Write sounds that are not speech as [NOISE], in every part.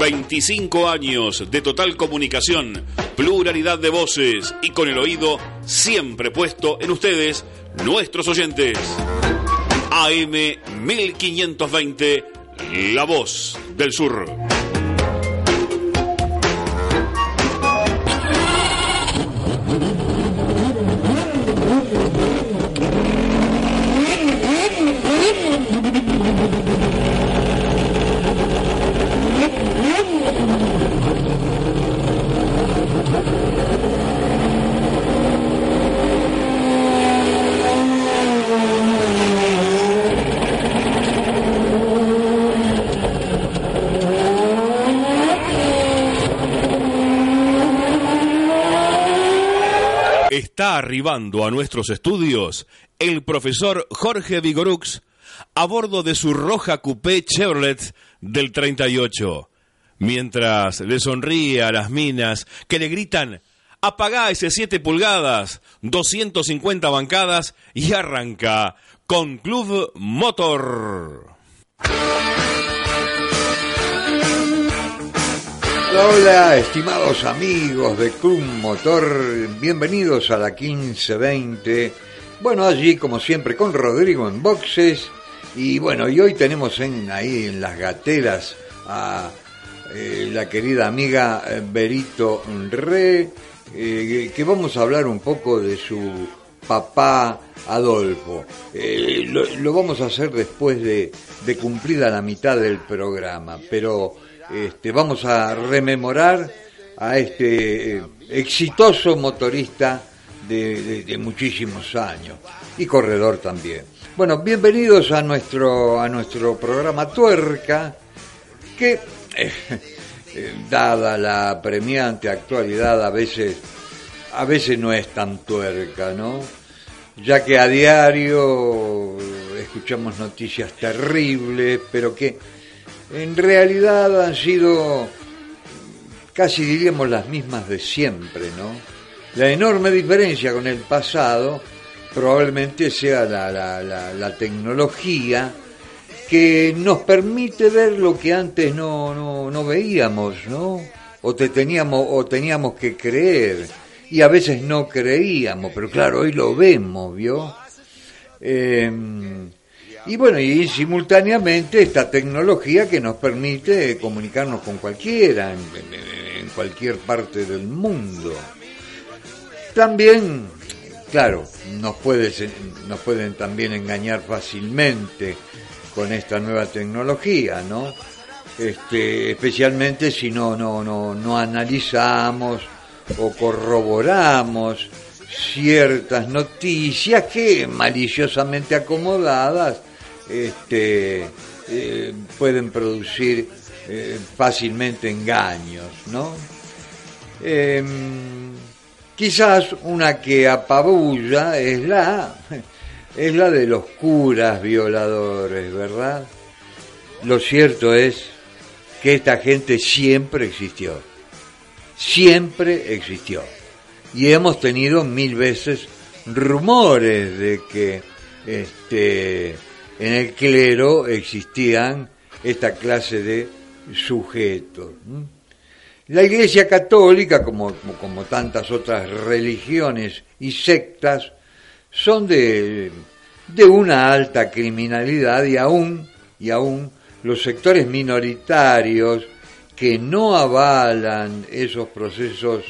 25 años de total comunicación, pluralidad de voces y con el oído siempre puesto en ustedes, nuestros oyentes. AM 1520, La Voz del Sur. Está arribando a nuestros estudios el profesor Jorge Vigorux a bordo de su roja coupé Chevrolet del 38, mientras le sonríe a las minas que le gritan apagá ese 7 pulgadas, 250 bancadas y arranca con Club Motor. Hola, estimados amigos de Club Motor, bienvenidos a la 1520. Bueno, allí como siempre con Rodrigo en boxes y bueno, y hoy tenemos en, ahí en las gateras a eh, la querida amiga eh, Berito Re, eh, que vamos a hablar un poco de su papá Adolfo. Lo, lo, vamos a hacer después de, de cumplida la mitad del programa, pero este, vamos a rememorar a este eh, exitoso motorista de, muchísimos años y corredor también. Bueno, bienvenidos a nuestro, a nuestro programa Tuerca, que, eh, eh, dada la premiante actualidad, a veces, a veces no es tan tuerca, ¿no? Ya que a diario escuchamos noticias terribles, pero que en realidad han sido casi diríamos las mismas de siempre, ¿no? La enorme diferencia con el pasado probablemente sea la, la, la, tecnología que nos permite ver lo que antes no, no, no veíamos, ¿no? O, te teníamos, o teníamos que creer, y a veces no creíamos, pero claro, hoy lo vemos, ¿vio? Eh, y bueno, y simultáneamente esta tecnología que nos permite comunicarnos con cualquiera, en, cualquier parte del mundo. También, claro, nos, puede, nos pueden también engañar fácilmente con esta nueva tecnología, ¿no? Este, especialmente si no, no, no, no analizamos o corroboramos ciertas noticias que maliciosamente acomodadas este, eh, pueden producir eh, fácilmente engaños, ¿no? Em, quizás una que apabulla es la, [LAUGHS] es la de los curas violadores, ¿verdad? Lo cierto es que esta gente siempre existió, siempre existió. Y hemos tenido mil veces rumores de que este, en el clero existían esta clase de sujetos. La Iglesia Católica, como, como tantas otras religiones y sectas, son de, de una alta criminalidad y aún, y aún los sectores minoritarios que no avalan esos procesos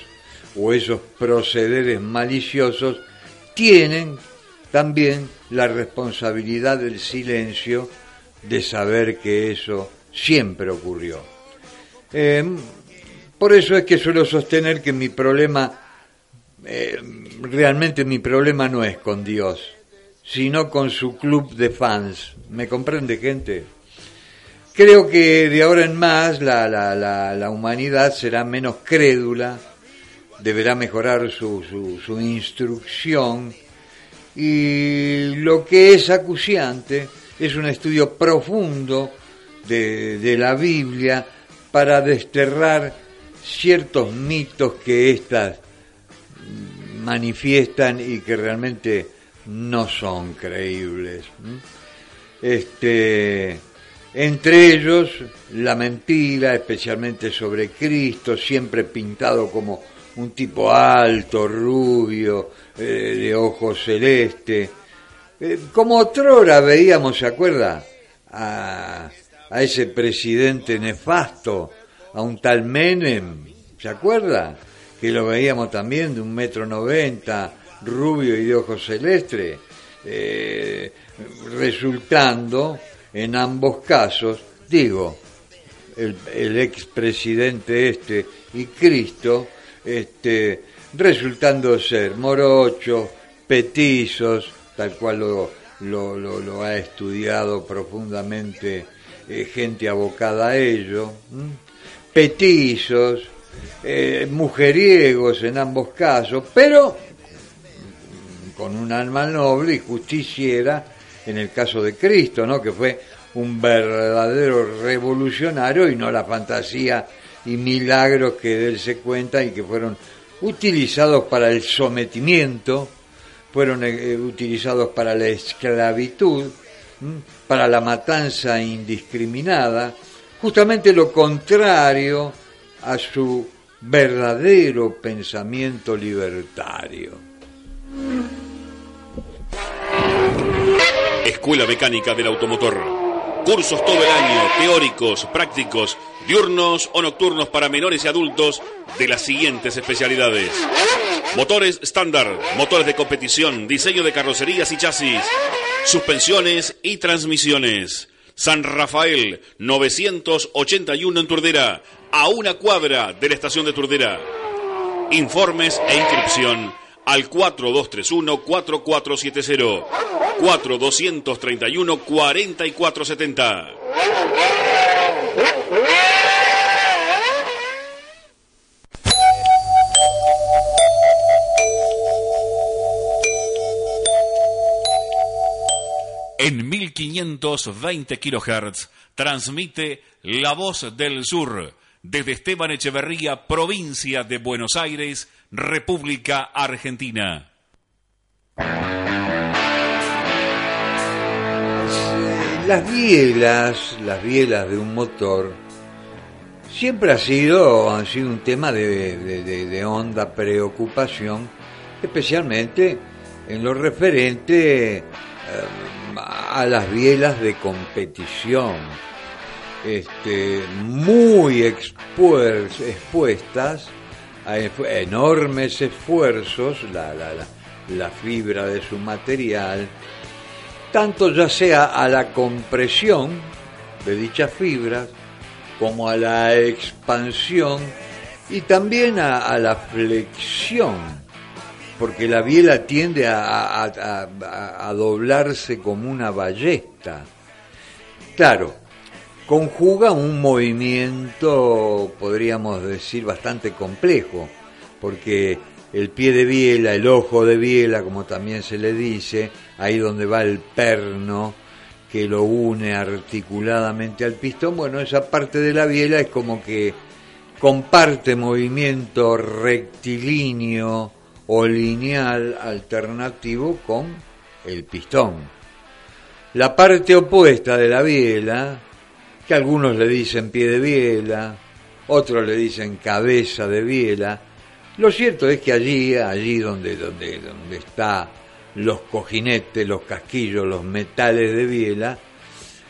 o esos procederes maliciosos tienen también la responsabilidad del silencio de saber que eso siempre ocurrió. Em, por eso es que suelo sostener que mi problema, eh, realmente mi problema no es con Dios, sino con su club de fans. ¿Me comprende gente? Creo que de ahora en más la, la, la, la humanidad será menos crédula, deberá mejorar su, su, su instrucción y lo que es acuciante es un estudio profundo de, la Biblia para desterrar ciertos mitos que éstas manifiestan y que realmente no son creíbles. Este, entre ellos, la mentira, especialmente sobre Cristo, siempre pintado como un tipo alto, rubio, eh, de ojos celeste. Eh, como otrora veíamos, ¿se acuerda? A, a ese presidente nefasto, a un tal Menem, ¿se acuerda? Que lo veíamos también de un metro noventa, rubio y de ojos celeste, eh, resultando en ambos casos, digo, el, el expresidente este y Cristo, este, resultando ser morochos, petizos, tal cual lo, lo, lo, ha estudiado profundamente eh, gente abocada a ello, petizos, eh, mujeriegos en ambos casos, pero con un alma noble y justiciera en el caso de Cristo, ¿no? que fue un verdadero revolucionario y no la fantasía y milagros que de él se cuenta y que fueron utilizados para el sometimiento, fueron eh, utilizados para la esclavitud, para la matanza indiscriminada, justamente lo contrario a su verdadero pensamiento libertario. Escuela Mecánica del Automotor. Cursos todo el año, teóricos, prácticos, diurnos o nocturnos para menores y adultos de las siguientes especialidades. Motores estándar, motores de competición, diseño de carrocerías y chasis, suspensiones y transmisiones. San Rafael, 981 en Turdera, a una cuadra de la estación de Turdera. Informes e inscripción al 4231-4470, 4231-4470. En 1520 kHz transmite La Voz del Sur desde Esteban Echeverría, provincia de Buenos Aires, República Argentina. Las bielas, las bielas de un motor, siempre ha sido, han sido un tema de, de honda preocupación, especialmente en lo referente eh, a las bielas de competición este, muy expuestas enormes esfuerzos, la, la, la, fibra de su material, tanto ya sea a la compresión de dichas fibras, como a la expansión y también a, la flexión, porque la biela tiende a, a, doblarse como una ballesta. Claro, conjuga un movimiento, podríamos decir, bastante complejo, porque el pie de biela, el ojo de biela, como también se le dice, ahí donde va el perno que lo une articuladamente al pistón, bueno, esa parte de la biela es como que comparte movimiento rectilíneo o lineal alternativo con el pistón. La parte opuesta de la biela, que algunos le dicen pie de biela, otros le dicen cabeza de biela. Lo cierto es que allí, allí donde, donde, donde está los cojinetes, los casquillos, los metales de biela,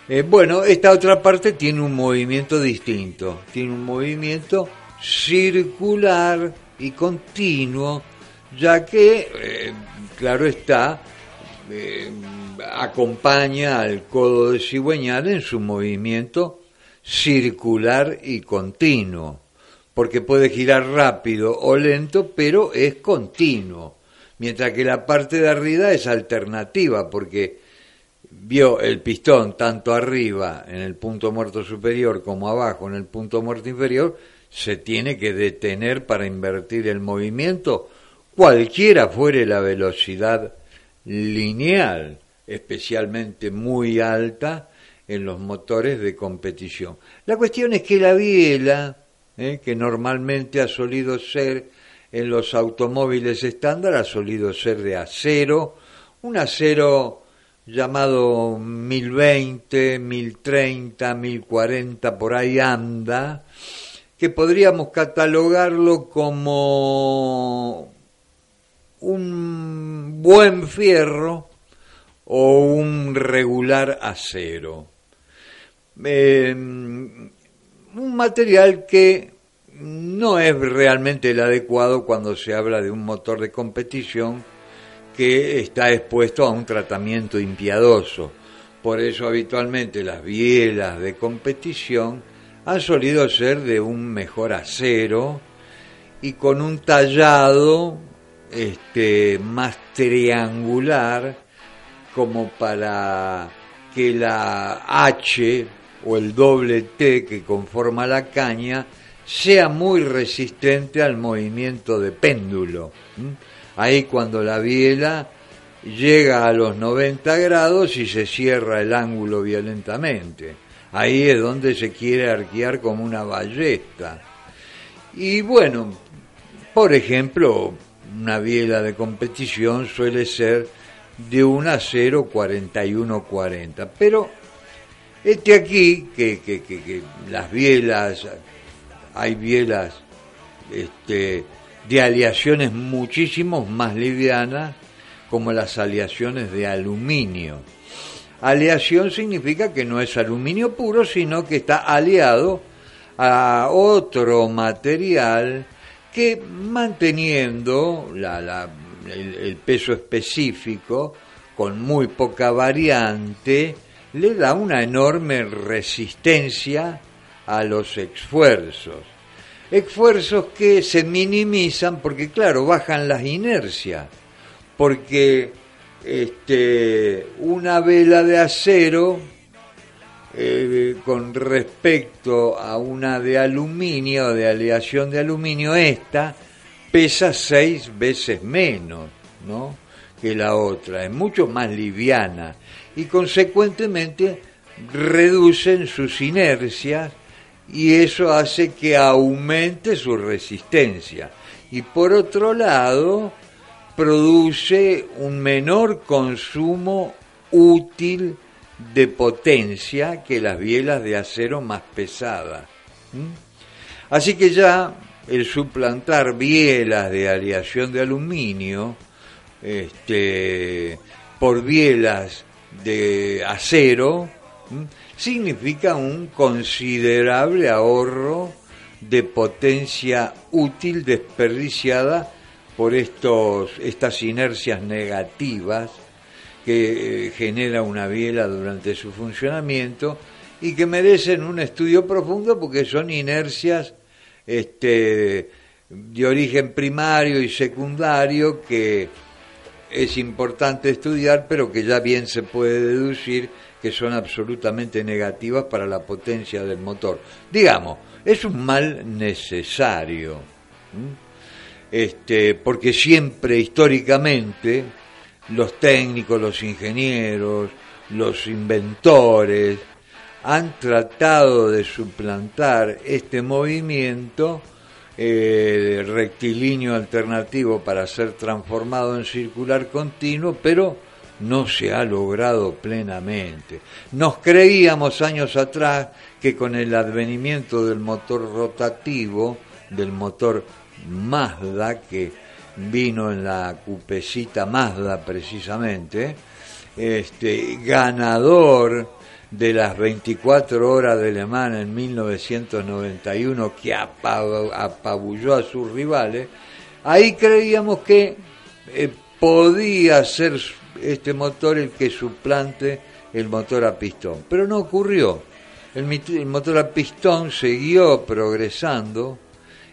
Eh, bueno, esta otra parte tiene un movimiento distinto, tiene un movimiento circular y continuo, ya que, eh, claro está, eh, acompaña al codo de cigüeñal en su movimiento circular y continuo, porque puede girar rápido o lento, pero es continuo, mientras que la parte de arriba es alternativa, porque vio el pistón tanto arriba en el punto muerto superior como abajo en el punto muerto inferior, se tiene que detener para invertir el movimiento, cualquiera fuere la velocidad lineal, especialmente muy alta en los motores de competición. La cuestión es que la biela, eh, que normalmente ha solido ser en los automóviles estándar, ha solido ser de acero, un acero llamado 1020, 1030, 1040, por ahí anda, que podríamos catalogarlo como un buen fierro o un regular acero. Eh, un material que no es realmente el adecuado cuando se habla de un motor de competición que está expuesto a un tratamiento impiadoso. Por eso habitualmente las bielas de competición han solido ser de un mejor acero y con un tallado este, más triangular como para que la H o el doble T que conforma la caña sea muy resistente al movimiento de péndulo. Ahí cuando la biela llega a los 90 grados y se cierra el ángulo violentamente. Ahí es donde se quiere arquear como una ballesta. Y bueno, por ejemplo, una biela de competición suele ser de un acero 41-40, pero este aquí, que, que, que, las bielas, hay bielas este, de aleaciones muchísimo más livianas, como las aleaciones de aluminio. Aleación significa que no es aluminio puro, sino que está aliado a otro material que manteniendo el, peso específico con muy poca variante, le da una enorme resistencia a los esfuerzos. Esfuerzos que se minimizan porque, claro, bajan las inercias, porque este, una vela de acero eh, con respecto a una de aluminio, de aleación de aluminio, esta pesa seis veces menos ¿no? que la otra, es mucho más liviana y consecuentemente reducen sus inercias y eso hace que aumente su resistencia. Y por otro lado, produce un menor consumo útil de potencia que las bielas de acero más pesadas. Así que ya el suplantar bielas de aleación de aluminio este, por bielas de acero significa un considerable ahorro de potencia útil desperdiciada por estos, estas inercias negativas que eh, genera una biela durante su funcionamiento y que merecen un estudio profundo porque son inercias este, de origen primario y secundario que es importante estudiar, pero que ya bien se puede deducir que son absolutamente negativas para la potencia del motor. Digamos, es un mal necesario, este, porque siempre históricamente los técnicos, los ingenieros, los inventores, han tratado de suplantar este movimiento eh, rectilíneo alternativo para ser transformado en circular continuo, pero no se ha logrado plenamente. Nos creíamos años atrás que con el advenimiento del motor rotativo, del motor Mazda, que vino en la cupecita Mazda precisamente, este, ganador de las 24 horas de Le en 1991 que apabulló a sus rivales, ahí creíamos que eh, podía ser este motor el que suplante el motor a pistón, pero no ocurrió. El, motor a pistón siguió progresando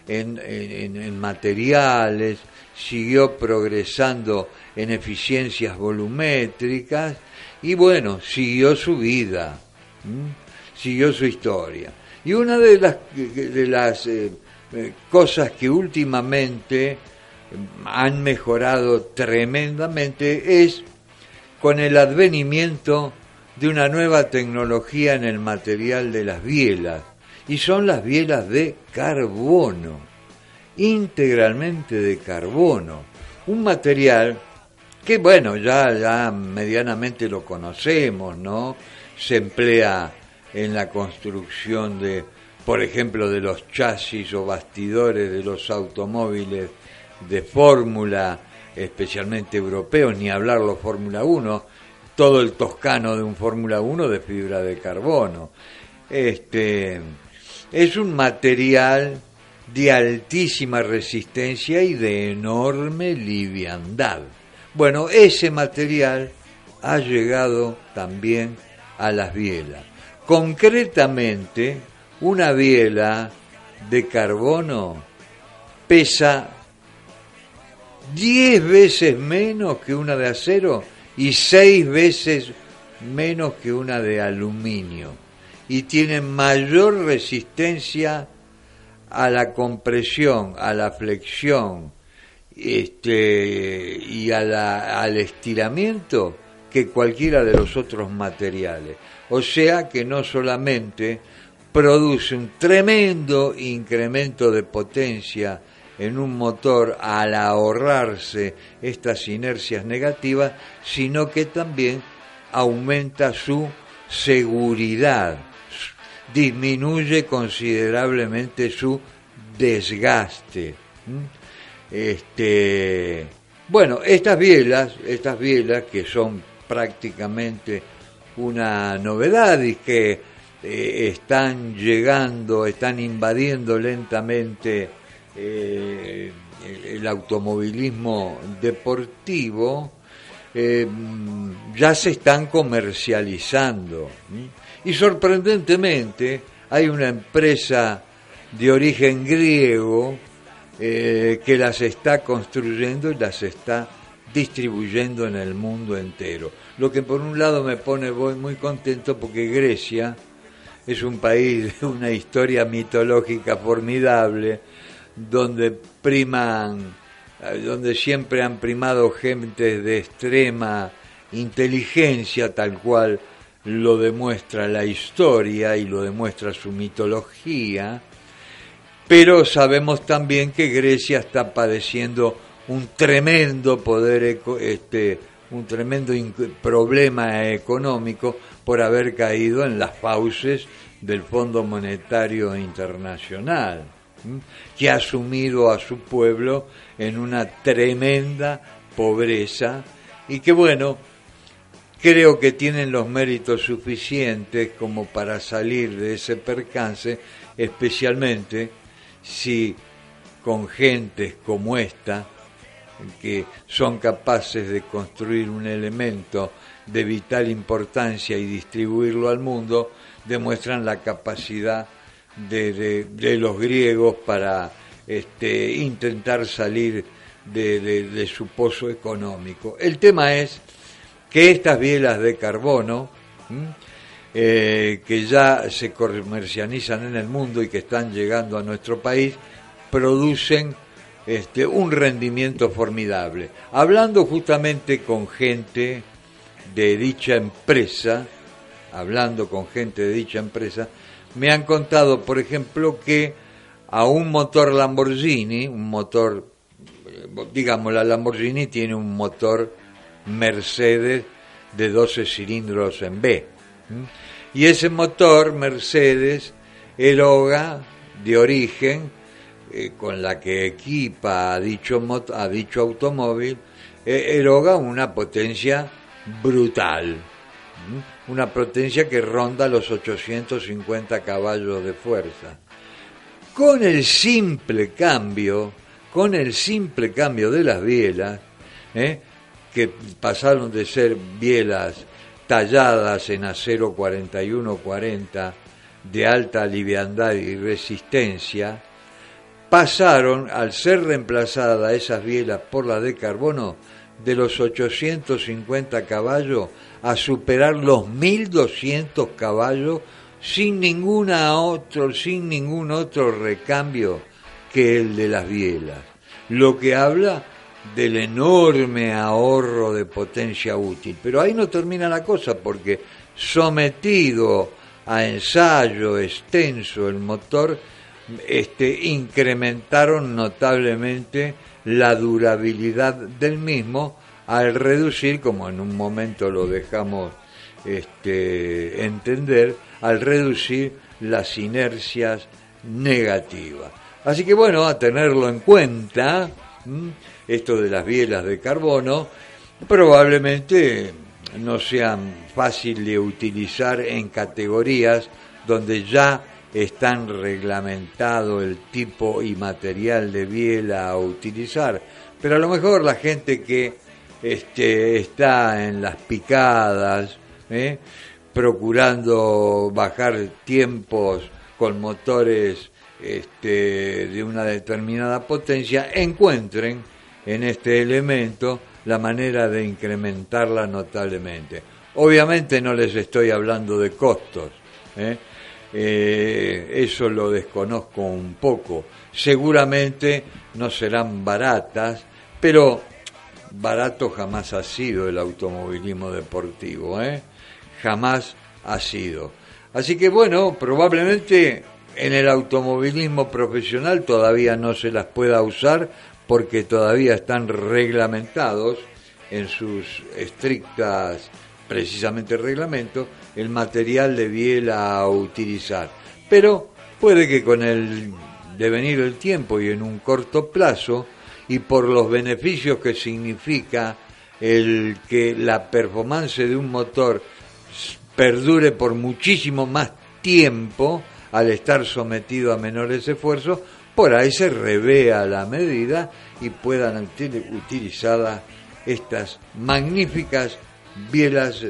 en materiales, siguió progresando en eficiencias volumétricas y bueno, siguió su vida, siguió su historia. Y una de las, de las eh, eh, cosas que últimamente han mejorado tremendamente es con el advenimiento de una nueva tecnología en el material de las bielas, y son las bielas de carbono, integralmente de carbono, un material que bueno, ya, ya medianamente lo conocemos, ¿no? Se emplea en la construcción de, por ejemplo, de los chasis o bastidores de los automóviles de fórmula, especialmente europeos, ni hablarlo Fórmula 1, todo el toscano de un Fórmula 1 de fibra de carbono. Este es un material de altísima resistencia y de enorme liviandad. Bueno, ese material ha llegado también a las bielas. Concretamente, una biela de carbono pesa 10 veces menos que una de acero y 6 veces menos que una de aluminio y tiene mayor resistencia a la compresión, a la flexión, este, y al estiramiento que cualquiera de los otros materiales. O sea que no solamente produce un tremendo incremento de potencia en un motor al ahorrarse estas inercias negativas, sino que también aumenta su seguridad, disminuye considerablemente su desgaste. Este, bueno, estas bielas, estas bielas que son prácticamente una novedad y que eh, están llegando, están invadiendo lentamente eh, el, automovilismo deportivo, eh, ya se están comercializando. Y sorprendentemente hay una empresa de origen griego eh, que las está construyendo y las está distribuyendo en el mundo entero. Lo que por un lado me pone muy contento porque Grecia es un país de una historia mitológica formidable, donde priman, eh, donde siempre han primado gente de extrema inteligencia, tal cual lo demuestra la historia y lo demuestra su mitología, pero sabemos también que Grecia está padeciendo un tremendo poder, este, un tremendo problema económico por haber caído en las fauces del Fondo Monetario Internacional, que ha sumido a su pueblo en una tremenda pobreza y que bueno, creo que tienen los méritos suficientes como para salir de ese percance, especialmente si con gentes como esta, que son capaces de construir un elemento de vital importancia y distribuirlo al mundo, demuestran la capacidad de, los griegos para este, intentar salir de, su pozo económico. El tema es que estas bielas de carbono, eh, que ya se comercializan en el mundo y que están llegando a nuestro país, producen este, un rendimiento formidable. Hablando justamente con gente de dicha empresa, hablando con gente de dicha empresa, me han contado, por ejemplo, que a un motor Lamborghini, un motor, digamos, la Lamborghini tiene un motor Mercedes de 12 cilindros en B. Y ese motor Mercedes eroga de origen eh, con la que equipa a dicho, a dicho automóvil, eh, eroga una potencia brutal. una potencia que ronda los 850 caballos de fuerza. Con el simple cambio, con el simple cambio de las bielas, ¿eh? que pasaron de ser bielas talladas en acero 41-40 de alta liviandad y resistencia, pasaron, al ser reemplazadas esas bielas por las de carbono, de los 850 caballos a superar los 1200 caballos sin ninguna otro, sin ningún otro recambio que el de las bielas. Lo que habla del enorme ahorro de potencia útil. Pero ahí no termina la cosa porque sometido a ensayo extenso el motor, este, incrementaron notablemente la durabilidad del mismo al reducir, como en un momento lo dejamos este, entender, al reducir las inercias negativas. Así que bueno, a tenerlo en cuenta, esto de las bielas de carbono, probablemente no sean fácil de utilizar en categorías donde ya están reglamentado el tipo y material de biela a utilizar, pero a lo mejor la gente que este, está en las picadas, ¿eh? procurando bajar tiempos con motores este, de una determinada potencia, encuentren en este elemento la manera de incrementarla notablemente. Obviamente no les estoy hablando de costos, ¿eh? Eh, eso lo desconozco un poco. Seguramente no serán baratas, pero barato jamás ha sido el automovilismo deportivo, ¿eh? jamás ha sido. Así que bueno, probablemente en el automovilismo profesional todavía no se las pueda usar porque todavía están reglamentados en sus estrictas, precisamente reglamentos, el material de biela a utilizar. Pero puede que con el devenir del tiempo y en un corto plazo, y por los beneficios que significa el que la performance de un motor perdure por muchísimo más tiempo al estar sometido a menores esfuerzos, por ahí se revea la medida y puedan utilizadas estas magníficas bielas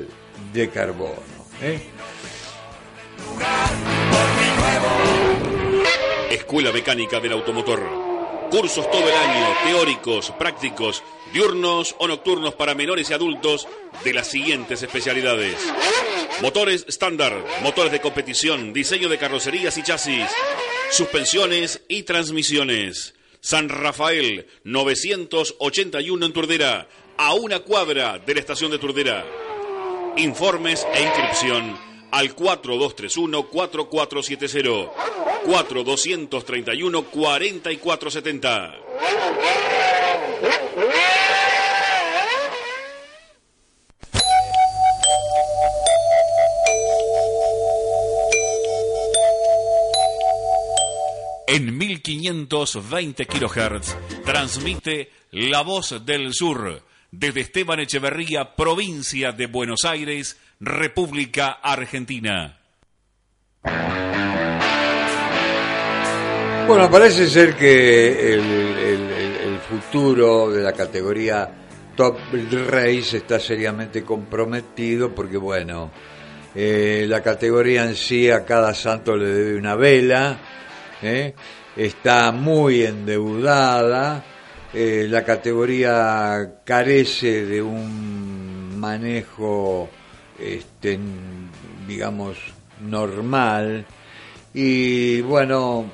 de carbono. ¿eh? Escuela Mecánica del Automotor. Cursos todo el año, teóricos, prácticos, diurnos o nocturnos para menores y adultos de las siguientes especialidades. Motores estándar, motores de competición, diseño de carrocerías y chasis, suspensiones y transmisiones. San Rafael, 981 en Turdera, a una cuadra de la estación de Turdera. Informes e inscripción al 4231-4470, 4231-4470. En 1520 kHz transmite La Voz del Sur desde Esteban Echeverría, provincia de Buenos Aires, República Argentina. Bueno, parece ser que el, futuro de la categoría Top Race está seriamente comprometido porque, bueno, eh, la categoría en sí a cada santo le debe una vela, ¿eh? está muy endeudada eh, la categoría carece de un manejo, este, digamos, normal y bueno,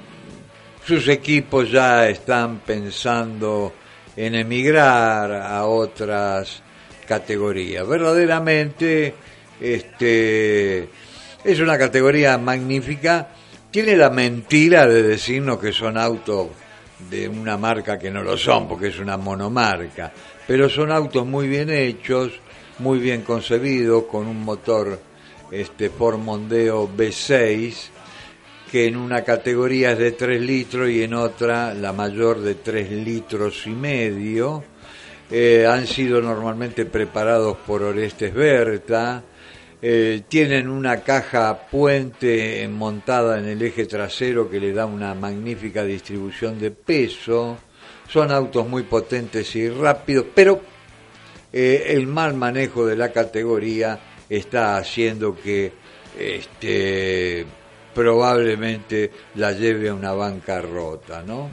sus equipos ya están pensando en emigrar a otras categorías. Verdaderamente, este, es una categoría magnífica. Tiene la mentira de decirnos que son autos de una marca que no lo son, porque es una monomarca, pero son autos muy bien hechos, muy bien concebidos, con un motor este Ford Mondeo V6, que en una categoría es de 3 litros y en otra, la mayor, de 3 litros y medio. Eh, han sido normalmente preparados por Orestes Berta, eh, tienen una caja puente montada en el eje trasero que le da una magnífica distribución de peso. Son autos muy potentes y rápidos, pero eh, el mal manejo de la categoría está haciendo que este, probablemente la lleve a una bancarrota, ¿no?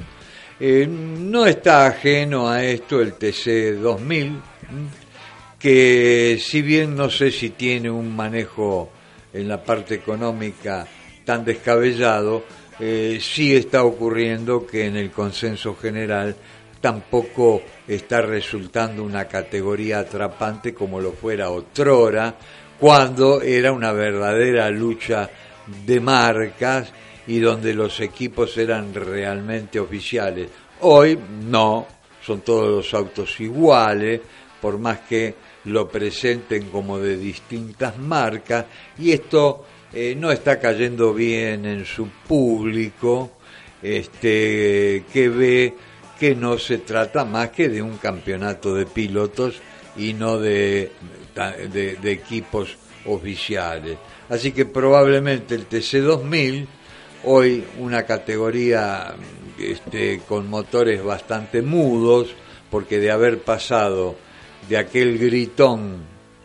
Eh, no está ajeno a esto el TC 2000, que si bien no sé si tiene un manejo en la parte económica tan descabellado, eh, sí está ocurriendo que en el consenso general tampoco está resultando una categoría atrapante como lo fuera otrora, cuando era una verdadera lucha de marcas y donde los equipos eran realmente oficiales. Hoy no, son todos los autos iguales, por más que lo presenten como de distintas marcas y esto eh, no está cayendo bien en su público este que ve que no se trata más que de un campeonato de pilotos y no de, de, equipos oficiales. Así que probablemente el TC2000, hoy una categoría este, con motores bastante mudos, porque de haber pasado de aquel gritón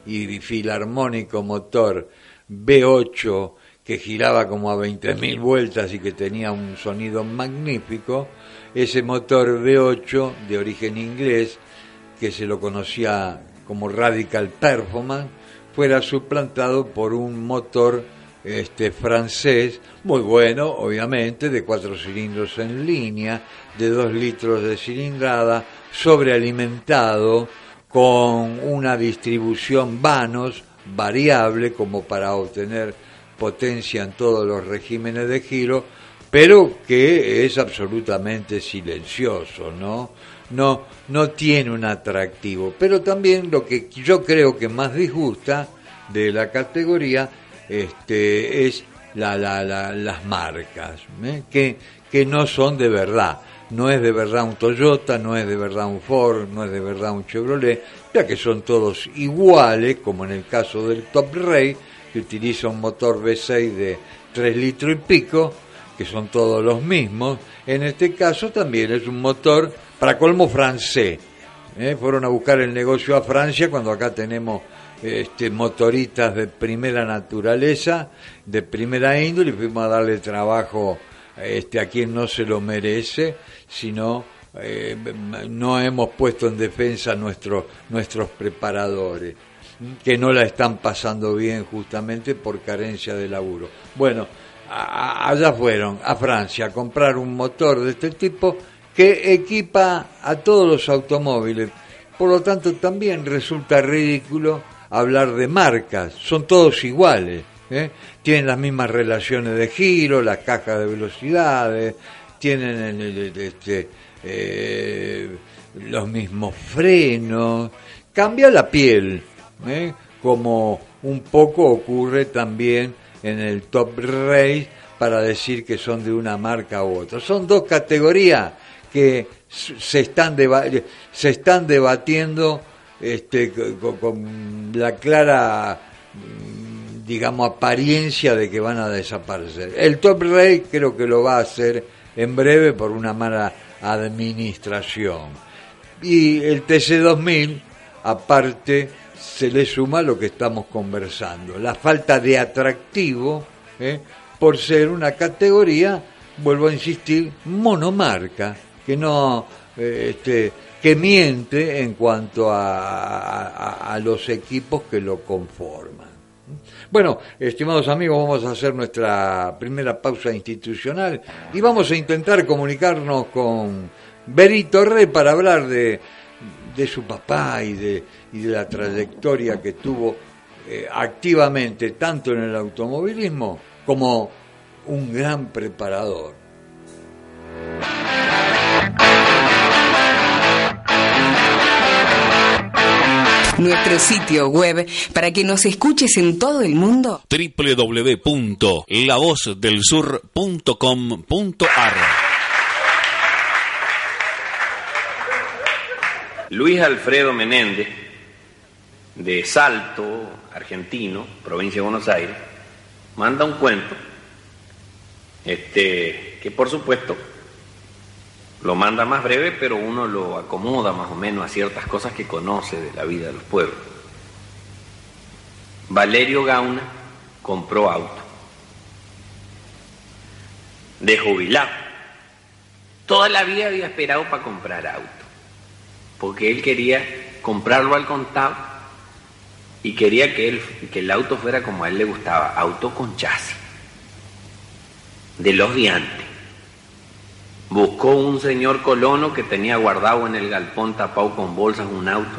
y filarmónico motor B8 que giraba como a 20.000 vueltas y que tenía un sonido magnífico, ese motor V8 de origen inglés, que se lo conocía como Radical Performance, fuera suplantado por un motor este francés, muy bueno, obviamente, de cuatro cilindros en línea, de dos litros de cilindrada, sobrealimentado, con una distribución vanos variable como para obtener potencia en todos los regímenes de giro, pero que es absolutamente silencioso, ¿no? No, no tiene un atractivo. Pero también lo que yo creo que más disgusta de la categoría este, es la, la, las marcas, ¿eh? que, que no son de verdad no es de verdad un Toyota, no es de verdad un Ford, no es de verdad un Chevrolet, ya que son todos iguales, como en el caso del Top Ray, que utiliza un motor V6 de 3 litros y pico, que son todos los mismos. En este caso también es un motor para colmo francés. ¿eh? Fueron a buscar el negocio a Francia cuando acá tenemos este, motoristas de primera naturaleza, de primera índole, y fuimos a darle trabajo este, a quien no se lo merece, sino eh, no hemos puesto en defensa nuestro, nuestros preparadores, que no la están pasando bien justamente por carencia de laburo. Bueno, allá fueron a Francia a comprar un motor de este tipo que equipa a todos los automóviles. Por lo tanto, también resulta ridículo hablar de marcas, son todos iguales. ¿Eh? tienen las mismas relaciones de giro, las cajas de velocidades, tienen este, eh, los mismos frenos, cambia la piel, ¿eh? como un poco ocurre también en el Top Race para decir que son de una marca u otra. Son dos categorías que se están, se están debatiendo este, con la clara digamos, apariencia de que van a desaparecer. El Top Rey creo que lo va a hacer en breve por una mala administración. Y el TC2000, aparte, se le suma lo que estamos conversando, la falta de atractivo ¿eh? por ser una categoría, vuelvo a insistir, monomarca, que no eh, este, que miente en cuanto a los equipos que lo conforman. Bueno, estimados amigos, vamos a hacer nuestra primera pausa institucional y vamos a intentar comunicarnos con Berito Rey para hablar de, de su papá y de, y de la trayectoria que tuvo eh, activamente tanto en el automovilismo como un gran preparador. Nuestro sitio web para que nos escuches en todo el mundo. www.lavozdelsur.com.ar Luis Alfredo Menéndez de Salto, argentino, provincia de Buenos Aires, manda un cuento, este, que por supuesto lo manda más breve, pero uno lo acomoda más o menos a ciertas cosas que conoce de la vida de los pueblos. Valerio Gauna compró auto, de jubilado. Toda la vida había esperado para comprar auto, porque él quería comprarlo al contado y quería que, que el auto fuera como a él le gustaba, auto con chasis, de los de antes. Buscó un señor colono que tenía guardado en el galpón tapado con bolsas un auto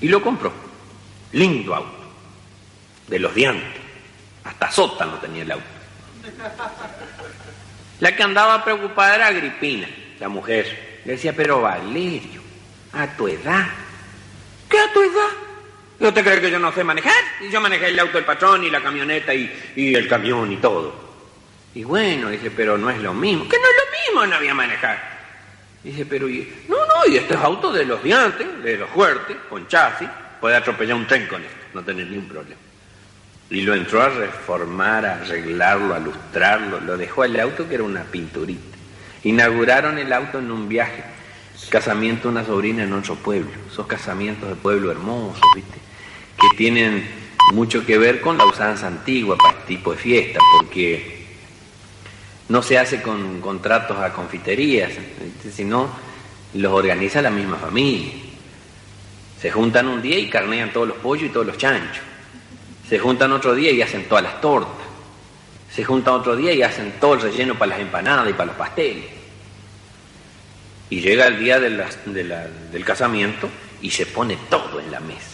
y lo compró. Lindo auto, de los de antes. Hasta sótano tenía el auto. La que andaba preocupada era Agripina, la mujer. Le decía, pero Valerio, a tu edad. ¿Qué a tu edad? ¿No te crees que yo no sé manejar? Y yo manejé el auto del patrón y la camioneta y, y el camión y todo. Y bueno, dice, pero no es lo mismo. Que no es lo mismo, no había manejar. Dice, pero no, no, y este es auto de los diantes, de los fuertes, con chasis, puede atropellar un tren con esto, no tener ningún problema. Y lo entró a reformar, a arreglarlo, a lustrarlo, lo dejó el auto que era una pinturita. Inauguraron el auto en un viaje casamiento de una sobrina en otro pueblo, esos casamientos de pueblo hermosos, ¿viste? Que tienen mucho que ver con la usanza antigua para este tipo de fiesta, porque no se hace con contratos a confiterías, sino los organiza la misma familia. Se juntan un día y carnean todos los pollos y todos los chanchos. Se juntan otro día y hacen todas las tortas. Se juntan otro día y hacen todo el relleno para las empanadas y para los pasteles. Y llega el día del casamiento y se pone todo en la mesa.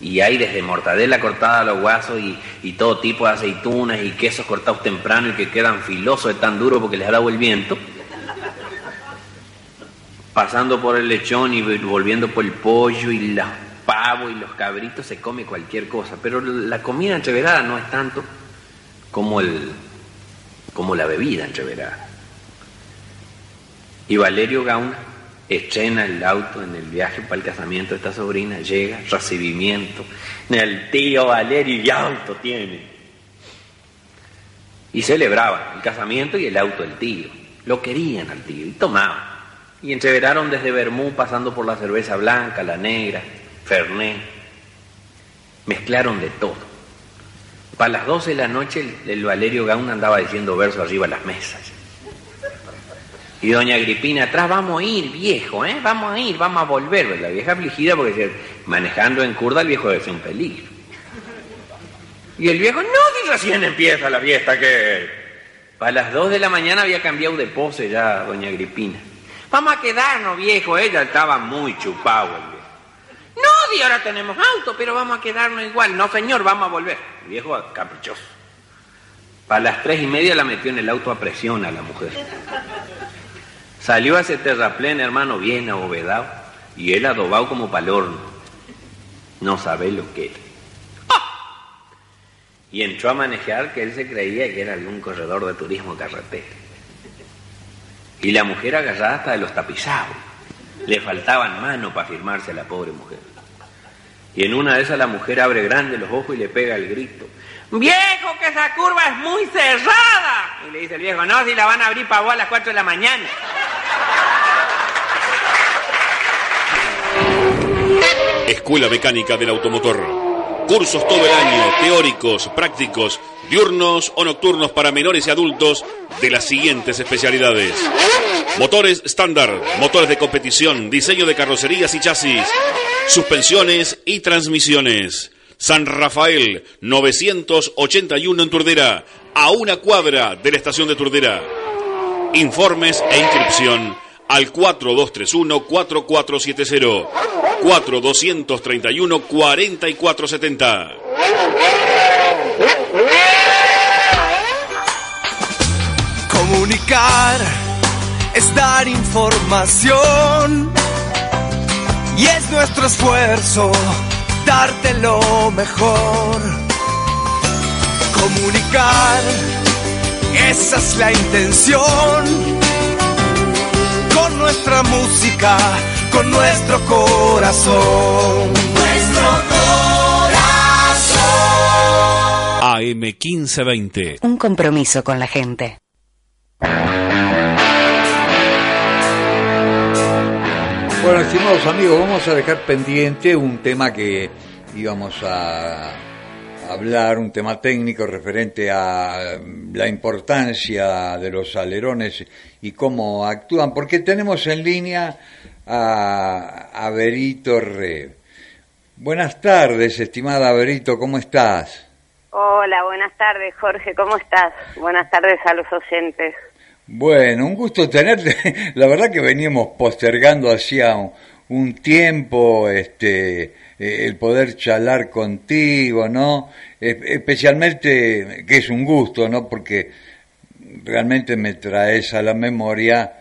Y hay desde mortadela cortada a los guasos y, todo tipo de aceitunas y quesos cortados temprano y que quedan filosos de tan duro porque les ha dado el viento. Pasando por el lechón y volviendo por el pollo y los pavos y los cabritos, se come cualquier cosa. Pero la comida entreverada no es tanto como, el, como la bebida entreverada. Y Valerio Gauna estrena el auto en el viaje para el casamiento de esta sobrina, llega, recibimiento, el tío Valerio y auto tiene. Y celebraban el casamiento y el auto del tío. Lo querían al tío y tomaban. Y entreveraron desde Bermú pasando por la cerveza blanca, la negra, Fernet. Mezclaron de todo. Para las 12 de la noche el, Valerio Gauna andaba diciendo verso arriba a las mesas. Y doña Agripina atrás, vamos a ir, viejo, ¿eh? Vamos a ir, vamos a volver. La vieja afligida porque manejando en curda el viejo ser un peligro. Y el viejo, no, si recién empieza la fiesta, que... Para las dos de la mañana había cambiado de pose ya doña Agripina. Vamos a quedarnos, viejo. Ella estaba muy chupado el viejo. No, y ahora tenemos auto, pero vamos a quedarnos igual. No, señor, vamos a volver. El viejo caprichoso. Para las tres y media la metió en el auto a presión a la mujer. Salió a ese terraplén, hermano, bien abovedado, y él adobado como palorno. No sabe lo que era. ¡Ah! Y entró a manejar que él se creía que era algún corredor de turismo carretera. Y la mujer agarrada hasta de los tapizados. Le faltaban manos para firmarse a la pobre mujer. Y en una de esas la mujer abre grande los ojos y le pega el grito. Viejo, que esa curva es muy cerrada. Y le dice el viejo, no, si la van a abrir para vos a las 4 de la mañana. Escuela Mecánica del Automotor. Cursos todo el año, teóricos, prácticos, diurnos o nocturnos para menores y adultos de las siguientes especialidades. Motores estándar, motores de competición, diseño de carrocerías y chasis, suspensiones y transmisiones. San Rafael 981 en Turdera, a una cuadra de la estación de Turdera. Informes e inscripción al 4231-4470, 4231-4470. Comunicar es dar información y es nuestro esfuerzo darte lo mejor. Comunicar, esa es la intención con nuestra música, con nuestro corazón. Nuestro corazón. AM 1520. Un compromiso con la gente. Bueno, estimados amigos, vamos a dejar pendiente un tema que íbamos a hablar, un tema técnico referente a la importancia de los alerones y cómo actúan, porque tenemos en línea a, a Berito Re. Buenas tardes, estimada Berito, ¿cómo estás? Hola, buenas tardes, Jorge, ¿cómo estás? Buenas tardes a los oyentes. Bueno, un gusto tenerte. [LAUGHS] La verdad que veníamos postergando hacía un, tiempo este eh, el poder charlar contigo, ¿no? Especialmente que es un gusto, ¿no? Porque realmente me traes a la memoria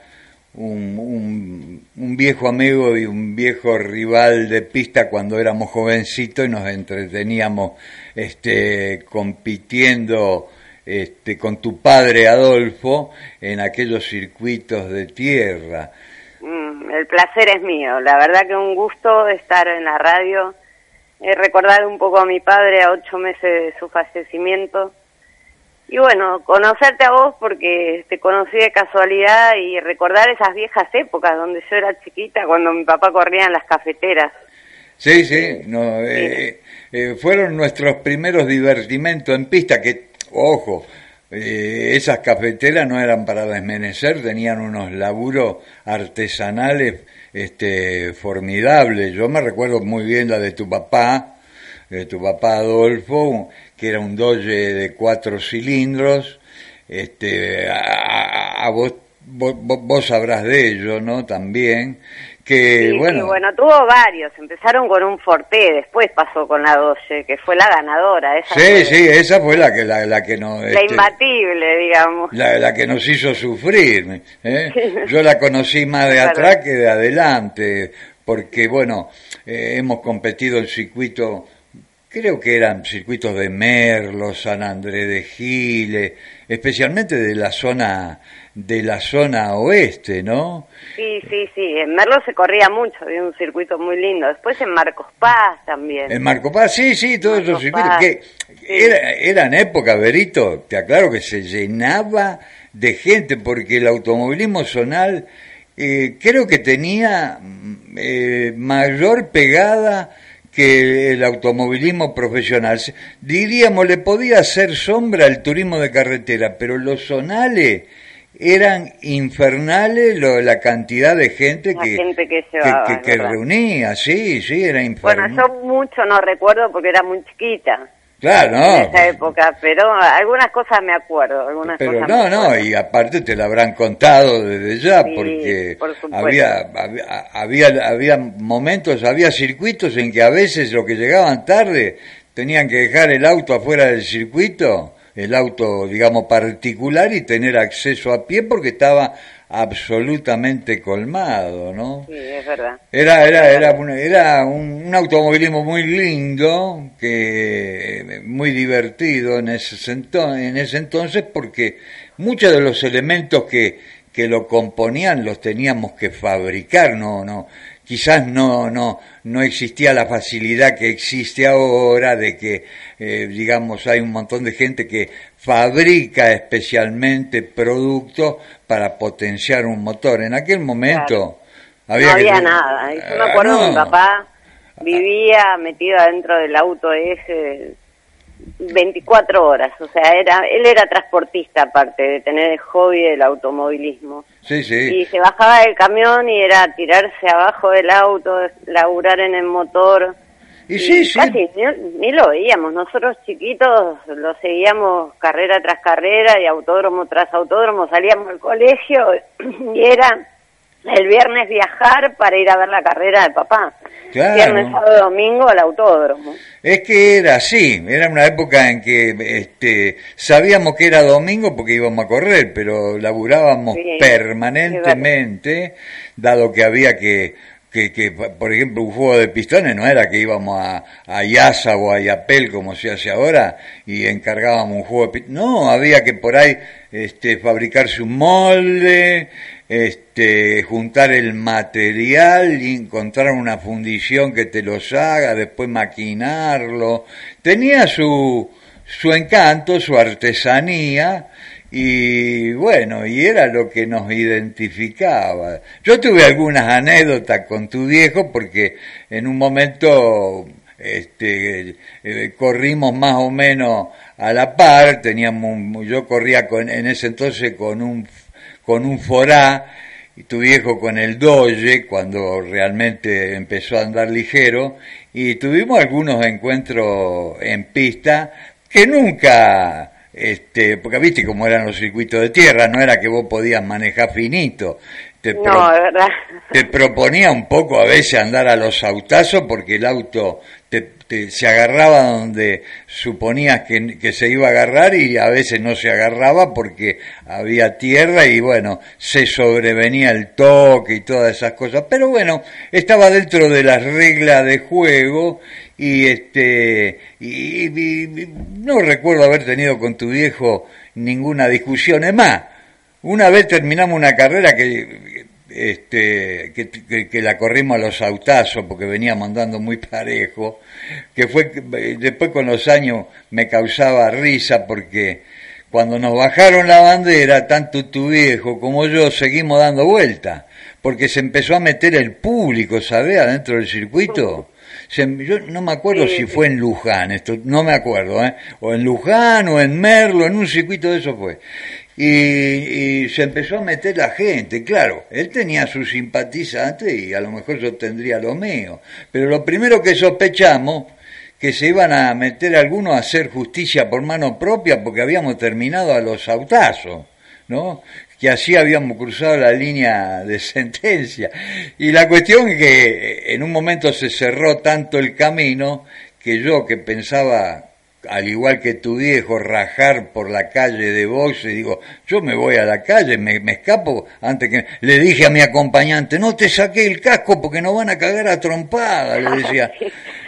un, un, un viejo amigo y un viejo rival de pista cuando éramos jovencitos y nos entreteníamos este compitiendo este, con tu padre Adolfo en aquellos circuitos de tierra. Mm, el placer es mío, la verdad que un gusto estar en la radio. He recordado un poco a mi padre a ocho meses de su fallecimiento. Y bueno, conocerte a vos porque te conocí de casualidad y recordar esas viejas épocas donde yo era chiquita, cuando mi papá corría en las cafeteras. Sí, sí, no, eh, eh, fueron nuestros primeros divertimentos en pista, que, ojo, eh, esas cafeteras no eran para desmenecer, tenían unos laburos artesanales este, formidables. Yo me recuerdo muy bien la de tu papá, de tu papá Adolfo, que era un Doge de cuatro cilindros. Este, a, vos- vos sabrás de ello, ¿no? También. Que, Sí, sí, bueno, tuvo varios. Empezaron con un Forte, después pasó con la Doce, que fue la ganadora. Esa Sí, sí, esa fue la que la, la que nos La este, imbatible, digamos. la, la que nos hizo sufrir. ¿eh? [LAUGHS] Yo la conocí más de Claro. atrás que de adelante, porque bueno, eh, hemos competido en circuito, creo que eran circuitos de Merlo, San Andrés de Giles, especialmente de la zona de la zona oeste, ¿no? Sí, sí, sí. En Merlo se corría mucho, había un circuito muy lindo. Después en Marcos Paz también. En Marco Paz, sí, sí, todos esos circuitos Paz, que sí. era, eran épocas, Berito, te aclaro que se llenaba de gente porque el automovilismo zonal eh, creo que tenía mm, eh, mayor pegada que el automovilismo profesional. Diríamos, le podía hacer sombra al turismo de carretera, pero los zonales eran infernales lo- la cantidad de gente La que, gente que llevaba, reunía, sí, sí, era Bueno, infernal. yo mucho no recuerdo porque era muy chiquita Claro, en esa época, pero algunas cosas me acuerdo. Algunas Pero cosas no, me no, y aparte te lo habrán contado desde ya, Sí, porque por había, había, había momentos, había circuitos en que a veces los que llegaban tarde tenían que dejar el auto afuera del circuito, el auto, digamos, particular, y tener acceso a pie porque estaba absolutamente colmado, ¿no? Sí, es verdad. Era, era, era, un, era un, un automovilismo muy lindo, que muy divertido en ese, en ese entonces, porque muchos de los elementos que, que lo componían los teníamos que fabricar, no, no, quizás no, no, no existía la facilidad que existe ahora de que, eh, digamos, hay un montón de gente que fabrica especialmente productos para potenciar un motor. En aquel momento había no había nada. Yo me Ah, acuerdo que mi papá vivía metido adentro del auto ese 24 horas. O sea, era él era transportista aparte de tener el hobby del automovilismo. Sí, sí. Y se bajaba del camión y era tirarse abajo del auto, laburar en el motor. Y sí, sí. Casi ni, ni lo veíamos. Nosotros chiquitos lo seguíamos carrera tras carrera y autódromo tras autódromo. Salíamos del colegio [CLEARS THROAT] y era el viernes viajar para ir a ver la carrera de papá. Claro. Viernes, sábado, domingo al autódromo. Es que era así, era una época en que este, sabíamos que era domingo porque íbamos a correr, pero laburábamos Sí, permanentemente, dado que había que que, que, por ejemplo, un juego de pistones no era que íbamos a, a Yasa o a Yapel como se hace ahora y encargábamos un juego de pistones. No, había que por ahí este, fabricarse un molde, este, juntar el material y encontrar una fundición que te los haga, después maquinarlo. Tenía su, su encanto, su artesanía, y bueno, y era lo que nos identificaba. Yo tuve algunas anécdotas con tu viejo porque en un momento este, eh, corrimos más o menos a la par, teníamos, yo corría con, en ese entonces con un, con un forá, y tu viejo con el doge, cuando realmente empezó a andar ligero, y tuvimos algunos encuentros en pista que nunca este, porque viste cómo eran los circuitos de tierra, no era que vos podías manejar finito. Te, no, verdad. te proponía un poco a veces andar a los autazos porque el auto te, se agarraba donde suponías que, que, se iba a agarrar y a veces no se agarraba porque había tierra y bueno, se sobrevenía el toque y todas esas cosas. Pero bueno, estaba dentro de las reglas de juego y este y, no recuerdo haber tenido con tu viejo ninguna discusión es más una vez terminamos una carrera que este que, que, la corrimos a los autazos porque veníamos andando muy parejo que fue después con los años me causaba risa porque cuando nos bajaron la bandera tanto tu viejo como yo seguimos dando vuelta porque se empezó a meter el público ¿sabes? adentro del circuito yo no me acuerdo si fue en Luján, esto no me acuerdo, ¿eh? o en Luján o en Merlo, en un circuito de eso fue. Y, y, se empezó a meter la gente, claro, él tenía sus simpatizantes y a lo mejor yo tendría lo mío, pero lo primero que sospechamos que se iban a meter algunos a hacer justicia por mano propia porque habíamos terminado a los autazos, ¿no? Que así habíamos cruzado la línea de sentencia. Y la cuestión es que en un momento se cerró tanto el camino que yo que pensaba, al igual que tu viejo, rajar por la calle de y digo, yo me voy a la calle, me, escapo antes que... Le dije a mi acompañante, no te saqué el casco porque no van a cagar a trompada, le decía. [LAUGHS]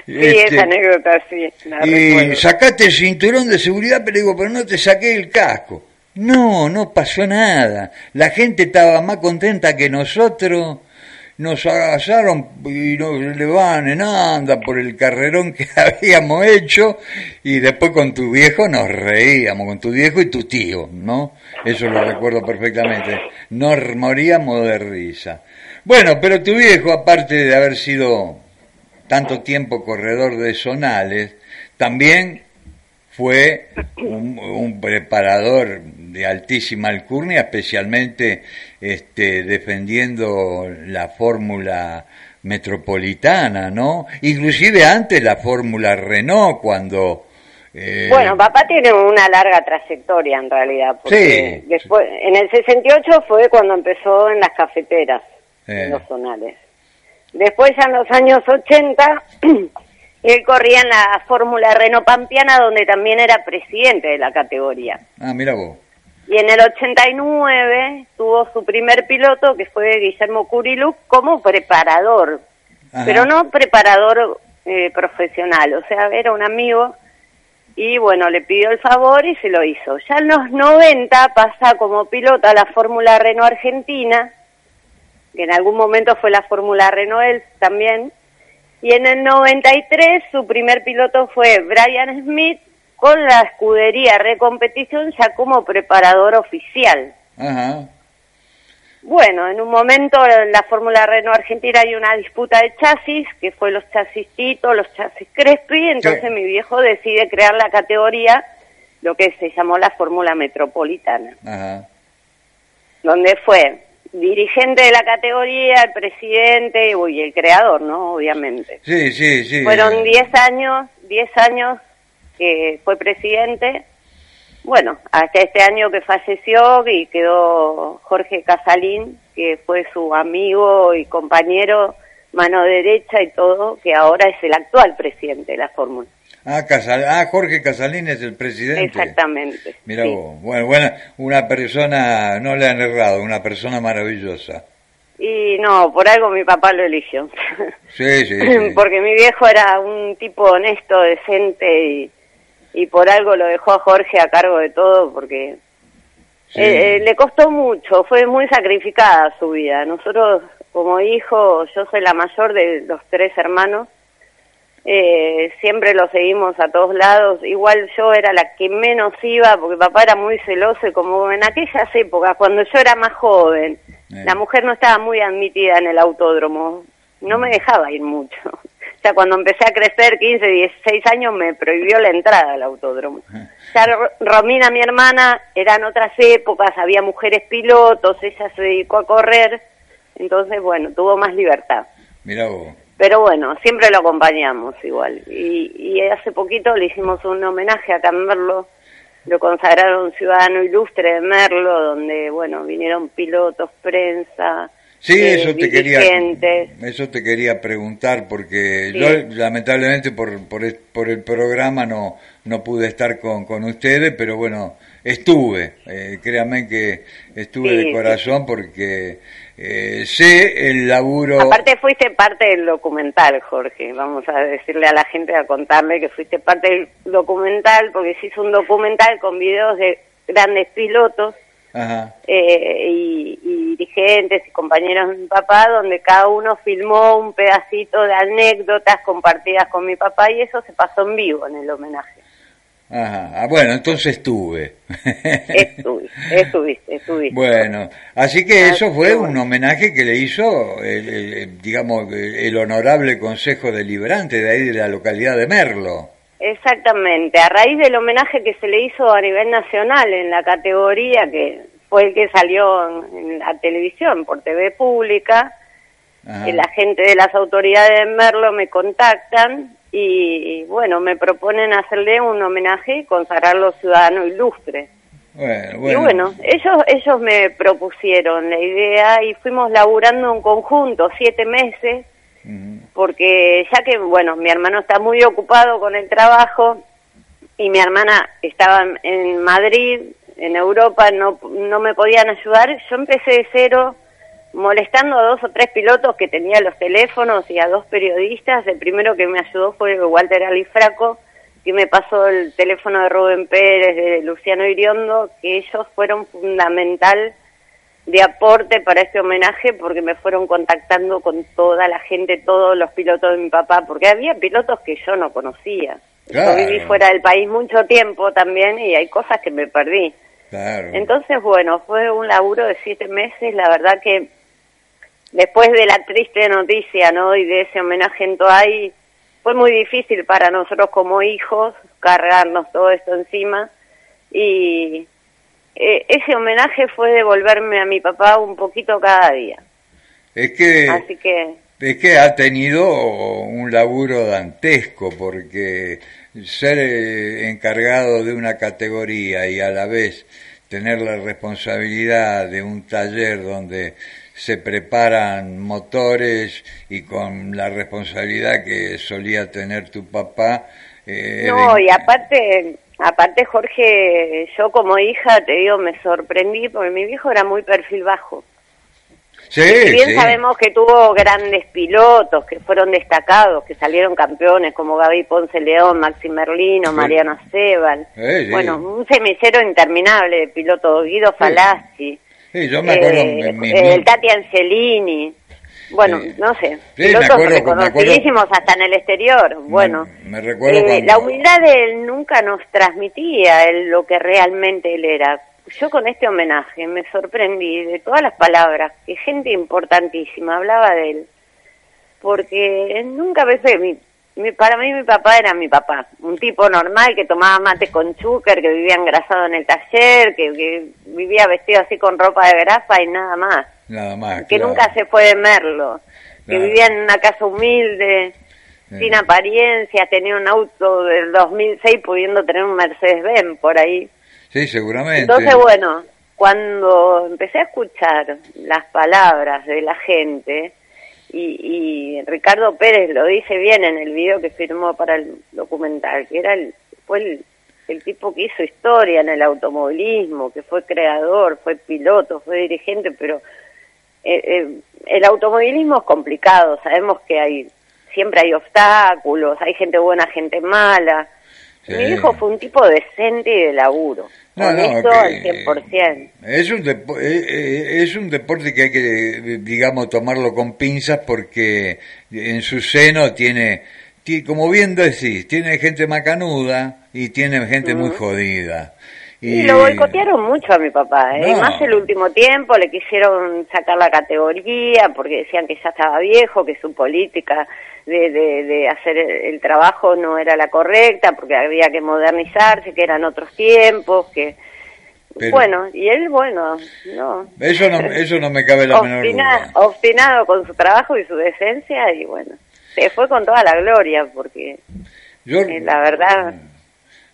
Sí, esa este, anécdota sí. y sacate el cinturón de seguridad, pero digo, pero no te saqué el casco. No, no pasó nada. La gente estaba más contenta que nosotros. Nos agasaron y nos levan en anda por el carrerón que [LAUGHS] habíamos hecho y después con tu viejo nos reíamos, con tu viejo y tu tío, ¿no? Eso lo recuerdo perfectamente. Nos moríamos de risa. Bueno, pero tu viejo, aparte de haber sido tanto tiempo corredor de zonales, también fue un, preparador de altísima alcurnia, especialmente este, defendiendo la fórmula metropolitana, ¿no? Inclusive antes la fórmula Renault, cuando... Eh, bueno, papá tiene una larga trayectoria en realidad, porque después, en el 68 fue cuando empezó en las cafeteras, en eh. los zonales. Después ya en los años 80 [CLEARS THROAT] Él corría en la Fórmula Renault Pampiana, donde también era presidente de la categoría. Ah, mira vos. Y en el 89 tuvo su primer piloto, que fue Guillermo Curiluc, como preparador. Pero no preparador eh, profesional, o sea, era un amigo. Y bueno, le pidió el favor y se lo hizo. Ya en los 90 pasa como piloto a la Fórmula Renault Argentina, que en algún momento fue la Fórmula Renault también y en el 93 su primer piloto fue Brian Smith con la escudería Recompetición ya como preparador oficial. Bueno, en un momento en la Fórmula Renault Argentina hay una disputa de chasis, que fue los chasis Tito, los chasis Crespi, entonces mi viejo decide crear la categoría, lo que se llamó la Fórmula Metropolitana. Donde fue dirigente de la categoría, el presidente y el creador, ¿no? Obviamente. Sí, sí, sí. Fueron 10 años, 10 años que fue presidente. Bueno, hasta este año que falleció y quedó Jorge Casalín, que fue su amigo y compañero, mano derecha y todo, que ahora es el actual presidente de la Fórmula. Ah, Casal, ah, Jorge Casalín es el presidente. Exactamente. Mira vos, bueno, una persona, no le han errado, una persona maravillosa. Y no, por algo mi papá lo eligió. Sí, sí, [LAUGHS] Porque mi viejo era un tipo honesto, decente y, y por algo lo dejó a Jorge a cargo de todo porque eh, eh, le costó mucho, fue muy sacrificada su vida. Nosotros como hijo, yo soy la mayor de los tres hermanos, eh, siempre lo seguimos a todos lados. Igual yo era la que menos iba porque papá era muy celoso y como en aquellas épocas, cuando yo era más joven, eh. la mujer no estaba muy admitida en el autódromo, no me dejaba ir mucho. O sea, cuando empecé a crecer, 15, 16 años, me prohibió la entrada al autódromo. Ya Romina, mi hermana, eran otras épocas, había mujeres pilotos, ella se dedicó a correr, entonces, bueno, tuvo más libertad. Mira vos. Pero bueno, siempre lo acompañamos igual. Y, y hace poquito le hicimos un homenaje a Merlo, lo consagraron ciudadano ilustre de Merlo, donde, bueno, vinieron pilotos, prensa, Sí, eh, eso te quería eso te quería preguntar porque yo lamentablemente por, por, por, el programa no no pude estar con, con ustedes, pero bueno, estuve, eh, créanme que estuve de corazón porque eh, sé el laburo... Aparte fuiste parte del documental, Jorge, vamos a decirle a la gente, a contarle que fuiste parte del documental porque se hizo un documental con videos de grandes pilotos eh, y, dirigentes y compañeros de mi papá, donde cada uno filmó un pedacito de anécdotas compartidas con mi papá y eso se pasó en vivo en el homenaje. Ajá. Ah, bueno, entonces estuve. estuviste, estuviste. Bueno, así que eso fue un homenaje que le hizo, digamos, el honorable Consejo Deliberante de ahí de la localidad de Merlo. Exactamente, a raíz del homenaje que se le hizo a nivel nacional en la categoría que fue el que salió en, la televisión por TV pública, y la gente de las autoridades de Merlo me contactan y, bueno, me proponen hacerle un homenaje y consagrarlo ciudadano ilustre. Y bueno, ellos, ellos me propusieron la idea y fuimos laburando en conjunto siete meses porque ya que, bueno, mi hermano está muy ocupado con el trabajo y mi hermana estaba en Madrid, en Europa, no, no me podían ayudar, yo empecé de cero molestando a dos o tres pilotos que tenía los teléfonos y a dos periodistas. El primero que me ayudó fue Walter Alifraco, que me pasó el teléfono de Rubén Pérez, de Luciano Iriondo, que ellos fueron fundamental de aporte para este homenaje porque me fueron contactando con toda la gente, todos los pilotos de mi papá, porque había pilotos que yo no conocía. Yo viví fuera del país mucho tiempo también y hay cosas que me perdí. Entonces, bueno, fue un laburo de siete meses, la verdad que después de la triste noticia, ¿no? Y de ese homenaje en Toay, fue muy difícil para nosotros como hijos cargarnos todo esto encima y eh, ese homenaje fue devolverme a mi papá un poquito cada día. Es que, Así que es que ha tenido un laburo dantesco porque ser eh, encargado de una categoría y a la vez tener la responsabilidad de un taller donde se preparan motores y con la responsabilidad que solía tener tu papá. Eh, no, y aparte Aparte, Jorge, yo como hija, te digo, me sorprendí porque mi viejo era muy perfil bajo. Sí, bien sabemos que tuvo grandes pilotos que fueron destacados, que salieron campeones como Gaby Ponce León, Maxi Merlino, Mariano Sebal. bueno, un semicero interminable de pilotos, Guido Falaschi. Sí, yo me acuerdo. Eh, el Tati Angelini. Bueno, no sé, pilotos reconocidísimos hasta en el exterior. Bueno, eh, la humildad de él nunca nos transmitía lo que realmente él era. Yo con este homenaje me sorprendí de todas las palabras que gente importantísima hablaba de él, porque nunca pensé, mi, mi, para mí mi papá era mi papá, un tipo normal que tomaba mate con chúquer, que vivía engrasado en el taller, que, que vivía vestido así con ropa de grafa y nada más Nada más. Que nunca se fue de Merlo. Que vivía en una casa humilde, sin apariencia, tenía un auto del 2006 pudiendo tener un Mercedes-Benz por ahí. Sí, seguramente. Entonces, bueno, cuando empecé a escuchar las palabras de la gente, y, y, Ricardo Pérez lo dice bien en el video que firmó para el documental, que era el, fue el, el tipo que hizo historia en el automovilismo, que fue creador, fue piloto, fue dirigente, pero eh, eh, el automovilismo es complicado, sabemos que hay siempre hay obstáculos, hay gente buena, gente mala. Mi hijo fue un tipo decente y de laburo. No, no, al 100%. Es un, eh, eh, es un deporte que hay que, digamos, tomarlo con pinzas porque en su seno tiene, como bien decís, tiene gente macanuda y tiene gente muy jodida. Y, lo boicotearon mucho a mi papá, ¿eh? más el último tiempo le quisieron sacar la categoría porque decían que ya estaba viejo, que su política de, de, hacer el, trabajo no era la correcta porque había que modernizarse, que eran otros tiempos, que... bueno, y él, bueno, no. Eso no, eso no me cabe la menor duda. Obstinado con su trabajo y su decencia y bueno, se fue con toda la gloria porque... Yo, eh, la verdad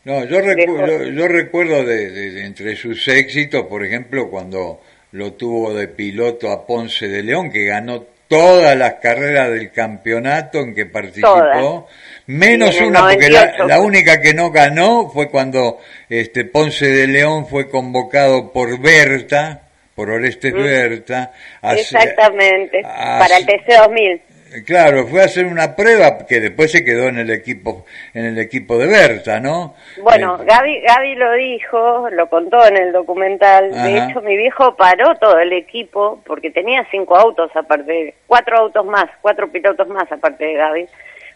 no, yo, yo, recuerdo de, entre sus éxitos, por ejemplo, cuando lo tuvo de piloto a Ponce de León, que ganó todas las carreras del campeonato en que participó, menos una, porque la, única que no ganó fue cuando este Ponce de León fue convocado por Berta, por Orestes mm. Berta. Exactamente, para el TC2000. Claro, fue a hacer una prueba que después se quedó en el equipo en el equipo de Berta, ¿no? Bueno, eh, Gaby, Gaby lo dijo, lo contó en el documental. De hecho, mi viejo paró todo el equipo porque tenía cinco autos aparte, cuatro autos más, cuatro pilotos más aparte de Gaby.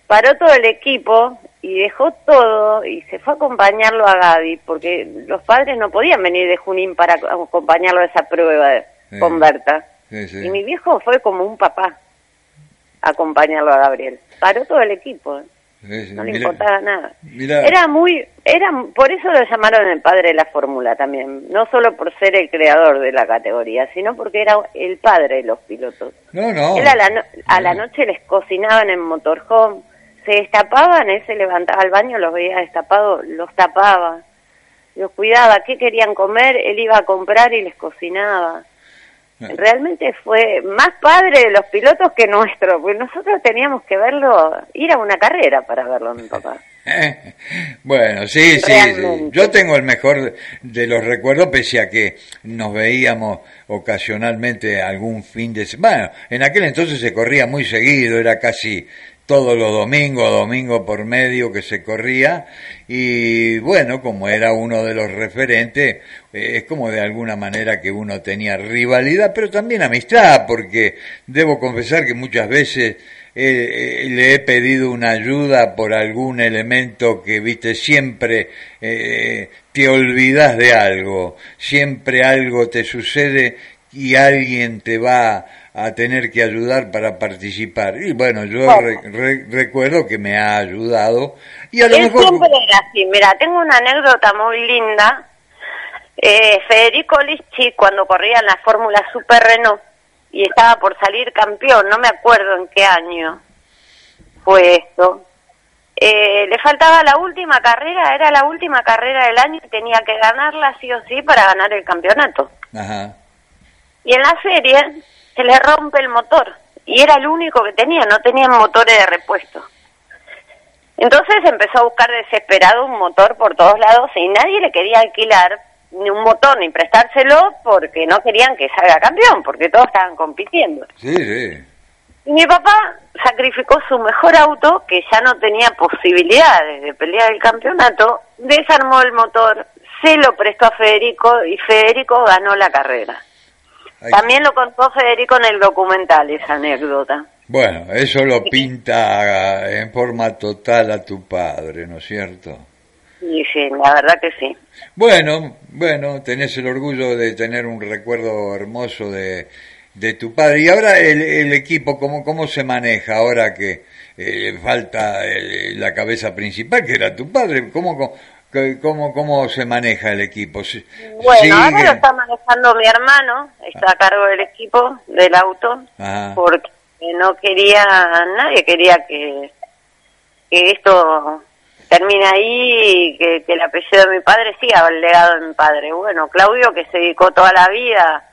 Paró todo el equipo y dejó todo y se fue a acompañarlo a Gaby porque los padres no podían venir de Junín para acompañarlo a esa prueba con Berta. Y mi viejo fue como un papá acompañarlo a Gabriel. Paró todo el equipo. ¿eh? no le importaba nada. Era muy, era, por eso lo llamaron el padre de la fórmula también, no solo por ser el creador de la categoría, sino porque era el padre de los pilotos. No, no. Él a la, a la noche les cocinaban en motorhome, se destapaban, él se levantaba al baño, los veía destapados, los tapaba, los cuidaba, qué querían comer, él iba a comprar y les cocinaba. Realmente fue más padre de los pilotos que nuestro, porque nosotros teníamos que verlo, ir a una carrera para verlo mi papá. [LAUGHS] bueno, sí, sí, yo tengo el mejor de los recuerdos, pese a que nos veíamos ocasionalmente algún fin de semana. Bueno, en aquel entonces se corría muy seguido, era casi todos los domingos, domingo por medio que se corría. Y bueno, como era uno de los referentes, eh, es como de alguna manera que uno tenía rivalidad, pero también amistad, porque debo confesar que muchas veces eh, eh, le he pedido una ayuda por algún elemento que, viste, siempre te olvidas de algo, siempre algo te sucede y alguien te va a tener que ayudar para participar. Y bueno, yo recuerdo que me ha ayudado. Y a lo mejor... siempre era así. Mira, tengo una anécdota muy linda. Eh, Federico Lischi, cuando corría en la Fórmula Super Renault y estaba por salir campeón, no me acuerdo en qué año fue esto. Eh, le faltaba la última carrera, era la última carrera del año y tenía que ganarla sí o sí para ganar el campeonato. Ajá. Y en la serie se le rompe el motor y era el único que tenía, no tenían motores de repuesto. Entonces empezó a buscar desesperado un motor por todos lados y nadie le quería alquilar ni un motor ni prestárselo porque no querían que salga campeón, porque todos estaban compitiendo. Sí, sí. Y mi papá sacrificó su mejor auto, que ya no tenía posibilidades de pelear el campeonato, desarmó el motor, se lo prestó a Federico y Federico ganó la carrera. También lo contó Federico en el documental, esa anécdota. Bueno, eso lo pinta en forma total a tu padre, ¿no es cierto? Sí, sí, la verdad que sí. Bueno, bueno, tenés el orgullo de tener un recuerdo hermoso de, de tu padre. Y ahora el, equipo, ¿cómo, ¿cómo se maneja ahora que eh, falta la cabeza principal, que era tu padre? ¿Cómo, ¿Cómo, ¿Cómo se maneja el equipo? Bueno, ahora lo está manejando mi hermano, está a cargo del equipo, del auto, porque no quería, nadie quería que, que esto termine ahí y que, el apellido de mi padre siga el legado de mi padre. Bueno, Claudio, que se dedicó toda la vida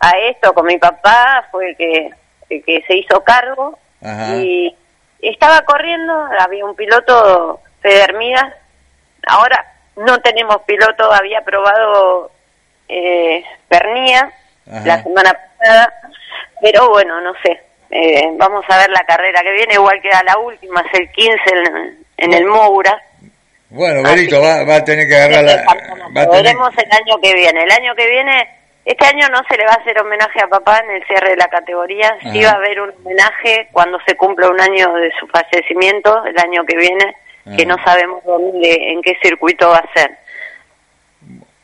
a esto con mi papá, fue el que, el que se hizo cargo. Y estaba corriendo, había un piloto, Federmidas, Ahora no tenemos piloto, había probado eh, Pernía la semana pasada, pero bueno, no sé. Eh, vamos a ver la carrera que viene, igual queda la última, es el 15 en, en el Moura. Bueno, Berito, va, va, a tener que agarrar la... Va Veremos el año que viene. El año que viene, este año no se le va a hacer homenaje a papá en el cierre de la categoría. Sí va a haber un homenaje cuando se cumpla un año de su fallecimiento, el año que viene, que no sabemos dónde, en qué circuito va a ser.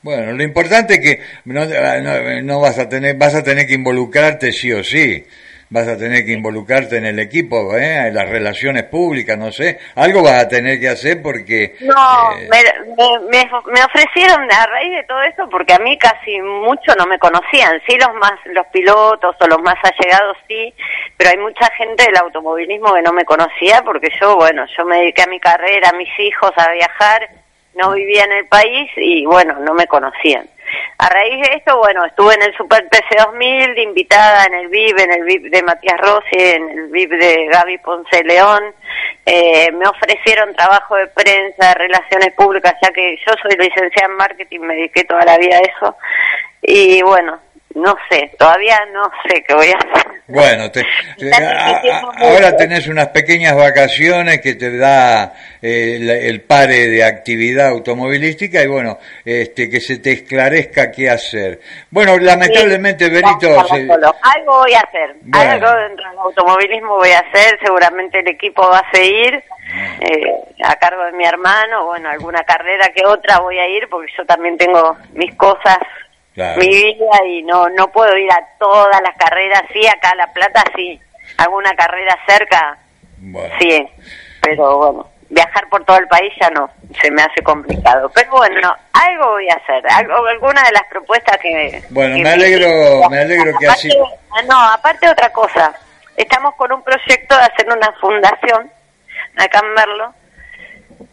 Bueno, lo importante es que no, no, vas a tener, vas a tener que involucrarte sí o sí vas a tener que involucrarte en el equipo, ¿eh? en las relaciones públicas, no sé, algo vas a tener que hacer porque... No, eh, me, me, ofrecieron a raíz de todo esto, porque a mí casi mucho no me conocían, sí los más, los pilotos o los más allegados sí, pero hay mucha gente del automovilismo que no me conocía porque yo, bueno, yo me dediqué a mi carrera, a mis hijos, a viajar, no vivía en el país y bueno, no me conocían. A raíz de esto, bueno, estuve en el Super PC 2000 de invitada en el VIP, en el VIP de Matías Rossi, en el VIP de Gaby Ponce León. Eh, me ofrecieron trabajo de prensa, de relaciones públicas, ya que yo soy licenciada en marketing, me dediqué toda la vida a eso. Y bueno, no sé, todavía no sé qué voy a hacer. Bueno, te, [LAUGHS] ahora tenés unas pequeñas vacaciones que te da eh, el, pare de actividad automovilística y bueno, este que se te esclarezca qué hacer. Bueno, lamentablemente, Berito... Algo voy a hacer, algo dentro del automovilismo voy a hacer, seguramente el equipo va a seguir eh, a cargo de mi hermano, bueno, alguna carrera que otra voy a ir porque yo también tengo mis cosas mi vida y no no puedo ir a todas las carreras, sí, acá a La Plata sí, alguna carrera cerca, sí, pero bueno, viajar por todo el país ya no, se me hace complicado. Pero bueno, algo voy a hacer, algo, alguna de las propuestas que... Bueno, me alegro, me, alegro que así... Ah, no, aparte otra cosa, estamos con un proyecto de hacer una fundación, acá en Merlo,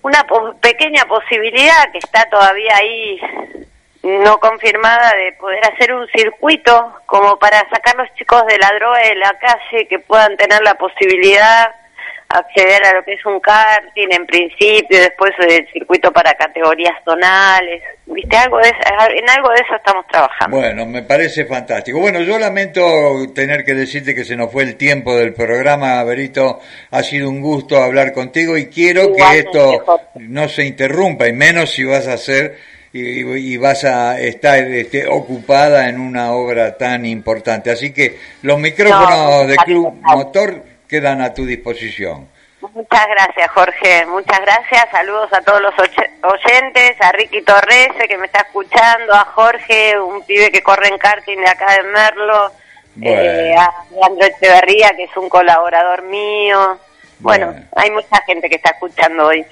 una pequeña posibilidad que está todavía ahí no confirmada de poder hacer un circuito como para sacar los chicos de la droga de la calle que puedan tener la posibilidad acceder a lo que es un karting en principio, después el circuito para categorías zonales, viste algo de en algo de eso estamos trabajando. Bueno, me parece fantástico. Bueno, yo lamento tener que decirte que se nos fue el tiempo del programa, Berito. Ha sido un gusto hablar contigo y quiero que esto no se interrumpa y menos si vas a hacer y, vas a estar este, ocupada en una obra tan importante. Así que los micrófonos de Club Motor quedan a tu disposición. Muchas gracias, Jorge. Muchas gracias. Saludos a todos los oyentes, a Ricky Torrese, que me está escuchando, a Jorge, un pibe que corre en karting de acá de Merlo, eh, a Leandro Echeverría, que es un colaborador mío. bueno, hay mucha gente que está escuchando hoy.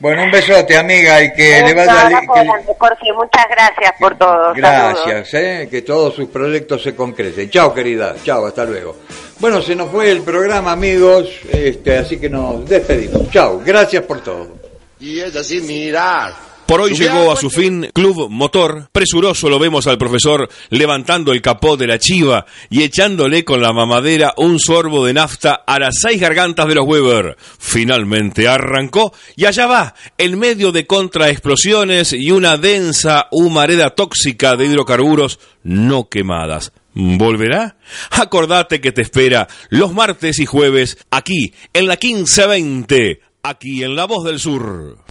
Bueno, un besote, amiga, y que le vaya... Que... Jorge, muchas gracias por todo. Gracias, eh, que todos sus proyectos se concreten. Chao, querida, chao, hasta luego. Bueno, se nos fue el programa, amigos, este, así que nos despedimos. Chao, gracias por todo. Y es así, mirar por hoy llegó a su fin Club Motor. Presuroso lo vemos al profesor levantando el capó de la chiva y echándole con la mamadera un sorbo de nafta a las seis gargantas de los Weber. Finalmente arrancó y allá va, en medio de contraexplosiones y una densa humareda tóxica de hidrocarburos no quemadas. ¿Volverá? Acordate que te espera los martes y jueves aquí en la 1520, aquí en La Voz del Sur.